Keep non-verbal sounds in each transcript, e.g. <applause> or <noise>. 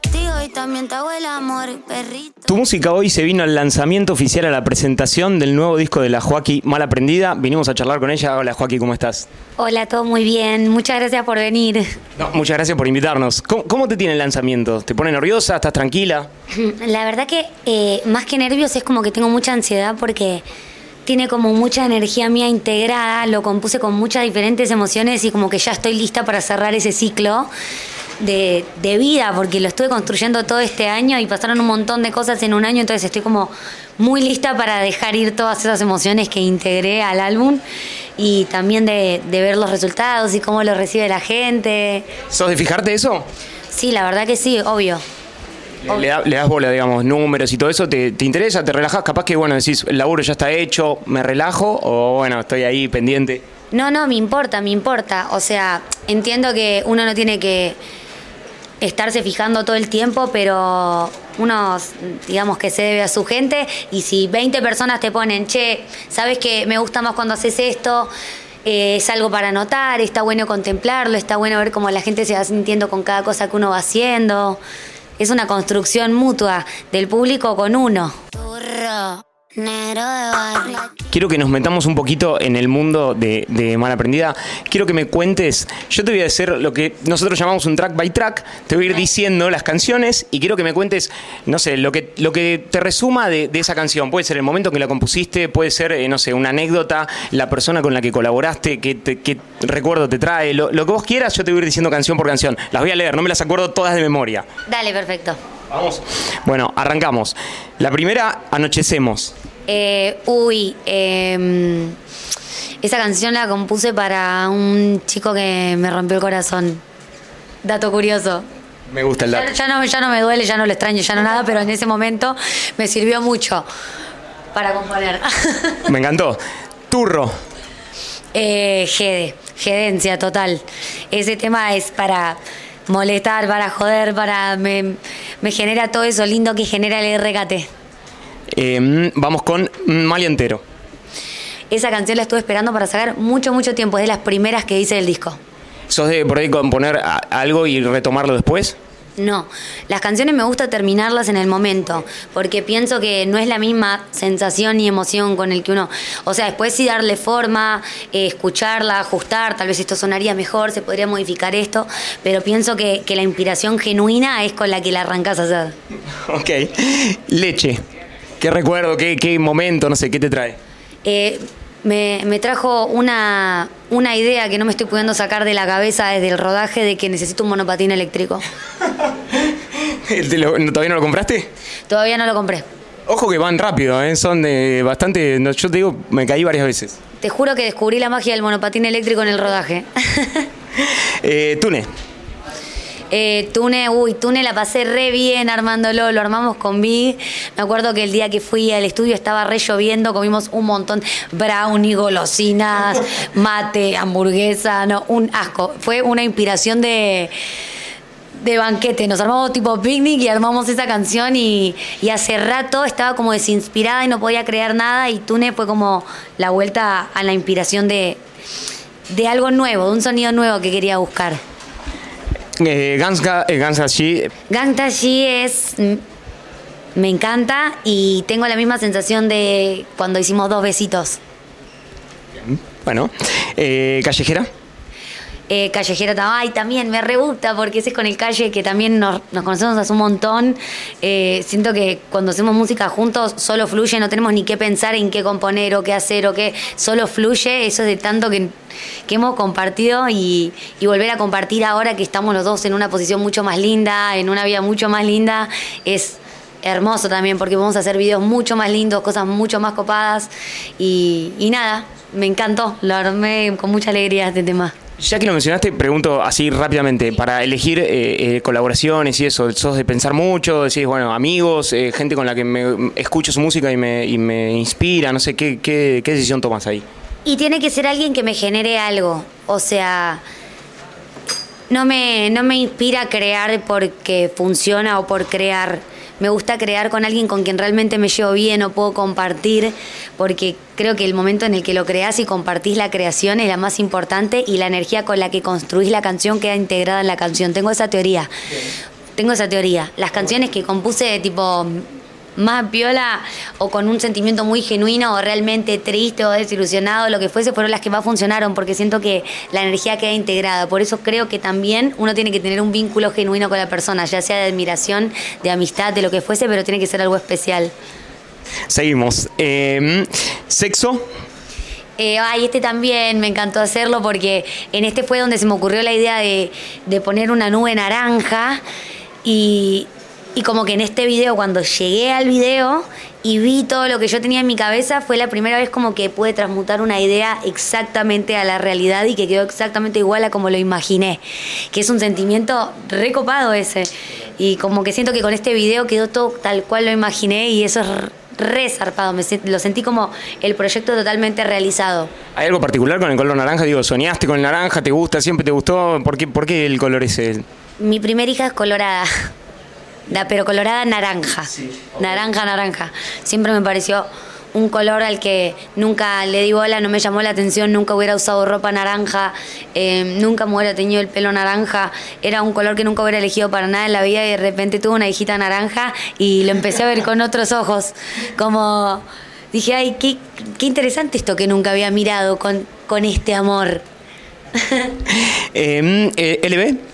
castigo y también te hago el amor, perrito. Tu música hoy se vino al lanzamiento oficial a la presentación del nuevo disco de la Joaquí Mal Aprendida. Vinimos a charlar con ella. Hola Joaquí, ¿cómo estás? Hola, todo muy bien. Muchas gracias por venir. No, muchas gracias por invitarnos. ¿Cómo, cómo te tiene el lanzamiento? ¿Te pone nerviosa? ¿Estás tranquila? <laughs> La verdad que eh, más que nervios es como que tengo mucha ansiedad porque tiene como mucha energía mía integrada, lo compuse con muchas diferentes emociones y como que ya estoy lista para cerrar ese ciclo de, de vida, porque lo estuve construyendo todo este año y pasaron un montón de cosas en un año, entonces estoy como muy lista para dejar ir todas esas emociones que integré al álbum y también de, de ver los resultados y cómo lo recibe la gente. ¿Sos de fijarte eso? Sí, la verdad que sí, obvio. Le, le da- le das bola, digamos, números y todo eso, ¿te, te interesa? ¿Te relajas? Capaz que, bueno, decís, el laburo ya está hecho, me relajo, o bueno, estoy ahí pendiente. No, no, me importa, me importa. O sea, entiendo que uno no tiene que estarse fijando todo el tiempo, pero uno, digamos que se debe a su gente y si 20 personas te ponen, che, sabes que me gusta más cuando haces esto, eh, es algo para notar, está bueno contemplarlo, está bueno ver cómo la gente se va sintiendo con cada cosa que uno va haciendo. Es una construcción mutua del público con uno. Quiero que nos metamos un poquito en el mundo de, de Mal Aprendida. Quiero que me cuentes. Yo te voy a hacer lo que nosotros llamamos un track by track. Te voy a ir diciendo las canciones y quiero que me cuentes, no sé, lo que, lo que te resuma de, de esa canción. Puede ser el momento en que la compusiste, puede ser, eh, no sé, una anécdota, la persona con la que colaboraste, qué, te- qué recuerdo te trae. Lo, lo que vos quieras, yo te voy a ir diciendo canción por canción. Las voy a leer, no me las acuerdo todas de memoria. Dale, perfecto. Vamos. Bueno, arrancamos. La primera, Anochecemos. Eh, uy, eh, esa canción la compuse para un chico que me rompió el corazón. Dato curioso. Me gusta el dato. Ya, ya no, ya no me duele, ya no lo extraño, ya no nada, pero en ese momento me sirvió mucho para componer. <laughs> Me encantó. Turro. eh, Gede, gedencia total. Ese tema es para molestar, para joder, para. Me, me genera todo eso lindo que genera el RKT. Eh, mm, vamos con Mal entero. Esa canción la estuve esperando para sacar mucho, mucho tiempo. Es de las primeras que hice del disco. ¿Sos de por ahí componer algo y retomarlo después? No, las canciones me gusta terminarlas en el momento, porque pienso que no es la misma sensación ni emoción con el que uno, o sea, después sí darle forma, eh, escucharla, ajustar, tal vez esto sonaría mejor, se podría modificar esto, pero pienso que, que la inspiración genuina es con la que la arrancas a hacer. <laughs> Ok. Leche. ¿Qué recuerdo? ¿Qué, qué momento? No sé, ¿qué te trae? Eh, me, me trajo una, una idea que no me estoy pudiendo sacar de la cabeza desde el rodaje de que necesito un monopatín eléctrico. <laughs> ¿Te lo- no- ¿Todavía no lo compraste? Todavía no lo compré. Ojo que van rápido, ¿eh? son de bastante... no, yo te digo, me caí varias veces. Te juro que descubrí la magia del monopatín eléctrico en el rodaje. Eh, Tune. Eh, Tune, uy, Tune la pasé re bien armándolo, lo armamos con Vi. Me acuerdo que el día que fui al estudio estaba re lloviendo, comimos un montón, brownie, golosinas, <laughs> mate, hamburguesa, no, un asco. Fue una inspiración de, de banquete. Nos armamos tipo picnic y armamos esa canción y, y hace rato estaba como desinspirada y no podía crear nada y Tune fue como la vuelta a la inspiración de, de algo nuevo, de un sonido nuevo que quería buscar. Eh, Ganska, eh, Ganska G. Gangsta G es. mm, Me encanta y tengo la misma sensación de cuando hicimos dos besitos. Bueno. Eh, Callejera. Eh, Callejera también me re gusta porque ese es con el calle que también nos, conocemos hace un montón. Eh, siento que cuando hacemos música juntos solo fluye, no tenemos ni que pensar en qué componer o qué hacer o qué, solo fluye. Eso es de tanto que, hemos compartido y, y volver a compartir ahora que estamos los dos en una posición mucho más linda, en una vida mucho más linda, es hermoso también porque vamos a hacer videos mucho más lindos, cosas mucho más copadas y, y nada, me encantó, lo armé con mucha alegría este tema. Ya que lo mencionaste, pregunto así rápidamente, para elegir eh, eh, colaboraciones y eso, ¿sos de pensar mucho? Decís, bueno, amigos, eh, gente con la que me escucho su música y me, y me inspira, no sé, ¿qué, qué, qué decisión tomas ahí? Y tiene que ser alguien que me genere algo. O sea, no me, no me inspira a crear porque funciona o por crear. Me gusta crear con alguien con quien realmente me llevo bien o puedo compartir, porque creo que el momento en el que lo creas y compartís la creación es la más importante y la energía con la que construís la canción queda integrada en la canción. Tengo esa teoría. tengo esa teoría. Las canciones que compuse tipo más piola o con un sentimiento muy genuino o realmente triste o desilusionado, lo que fuese, fueron las que más funcionaron porque siento que la energía queda integrada. Por eso creo que también uno tiene que tener un vínculo genuino con la persona, ya sea de admiración, de amistad, de lo que fuese, pero tiene que ser algo especial. Seguimos. Em, ¿Sexo? Eh, ay, este también me encantó hacerlo porque en este fue donde se me ocurrió la idea de, de poner una nube naranja y, y como que en este video, cuando llegué al video y vi todo lo que yo tenía en mi cabeza, fue la primera vez como que pude transmutar una idea exactamente a la realidad y que quedó exactamente igual a como lo imaginé. Que es un sentimiento recopado ese. Y como que siento que con este video quedó todo tal cual lo imaginé y eso es re zarpado. Me, lo sentí como el proyecto totalmente realizado. ¿Hay algo particular con el color naranja? Digo, ¿soñaste con el naranja? ¿Te gusta? ¿Siempre te gustó? ¿Por qué, por qué el color ese? Mi primera hija es colorada pero colorada naranja. Naranja, naranja. Siempre me pareció un color al que nunca le di bola, no me llamó la atención, nunca hubiera usado ropa naranja, eh, nunca me hubiera teñido el pelo naranja, era un color que nunca hubiera elegido para nada en la vida y de repente tuve una hijita naranja y lo empecé a ver con otros ojos, como dije, ay, qué, qué interesante esto que nunca había mirado con, con este amor. <laughs> Em, eh, ¿LB?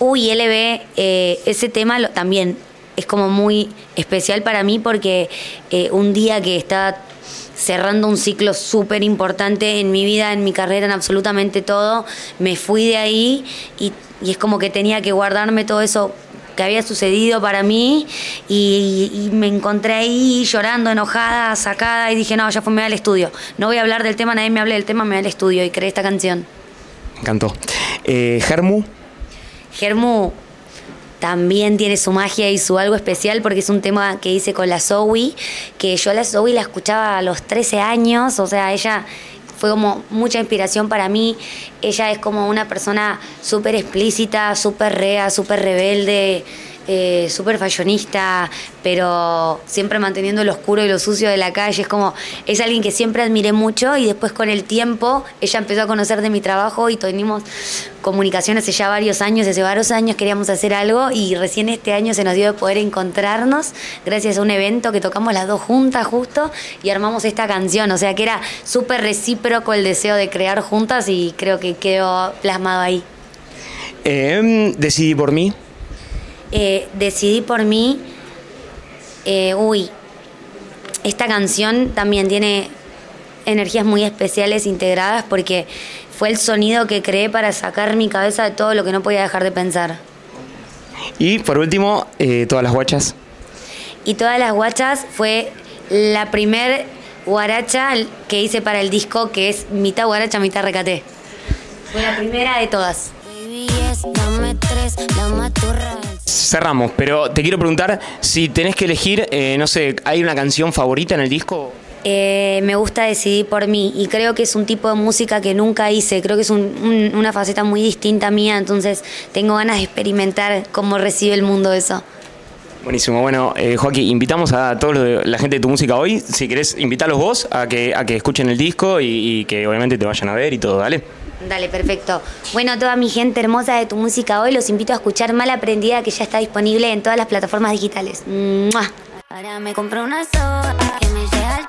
Uy, LB, eh, ese tema también es como muy especial para mí porque eh, un día que está cerrando un ciclo súper importante en mi vida, en mi carrera, en absolutamente todo, me fui de ahí y, es como que tenía que guardarme todo eso que había sucedido para mí y, me encontré ahí llorando, enojada, sacada y dije, no, ya fue, me voy al estudio. No voy a hablar del tema, nadie me hable del tema, me voy al estudio y creé esta canción. Me encantó. Eh, Germu, Germu también tiene su magia y su algo especial porque es un tema que hice con la Zoe, que yo a la Zoe la escuchaba a los 13 años, o sea, ella fue como mucha inspiración para mí. Ella es como una persona súper explícita, súper rea, súper rebelde eh, súper fashionista, pero siempre manteniendo lo oscuro y lo sucio de la calle. Es como, es alguien que siempre admiré mucho y después con el tiempo ella empezó a conocer de mi trabajo y tuvimos comunicaciones hace ya varios años, hace varios años queríamos hacer algo y recién este año se nos dio de poder encontrarnos gracias a un evento que tocamos las dos juntas justo y armamos esta canción. O sea que era súper recíproco el deseo de crear juntas y creo que quedó plasmado ahí. Eh, decidí por mí. Eh, decidí por mí, eh, uy, esta canción también tiene energías muy especiales integradas porque fue el sonido que creé para sacar mi cabeza de todo lo que no podía dejar de pensar. Y por último, eh, todas las guachas. Y todas las guachas fue la primer guaracha que hice para el disco, que es mitad guaracha, mitad recate. Fue la primera de todas. Cerramos, pero te quiero preguntar si tenés que elegir, eh, no sé, ¿hay una canción favorita en el disco? Eh, me gusta decidir por mí y creo que es un tipo de música que nunca hice, creo que es una faceta muy distinta mía, entonces tengo ganas de experimentar cómo recibe el mundo eso. Buenísimo, bueno, eh, Joaquín, invitamos a toda la gente de tu música hoy, si querés, invitarlos vos a que, a que escuchen el disco y, y que obviamente te vayan a ver y todo, dale. Dale, perfecto. Bueno, toda mi gente hermosa de tu música hoy, los invito a escuchar Mal Aprendida, que ya está disponible en todas las plataformas digitales. Ahora me compré una soda que me llega al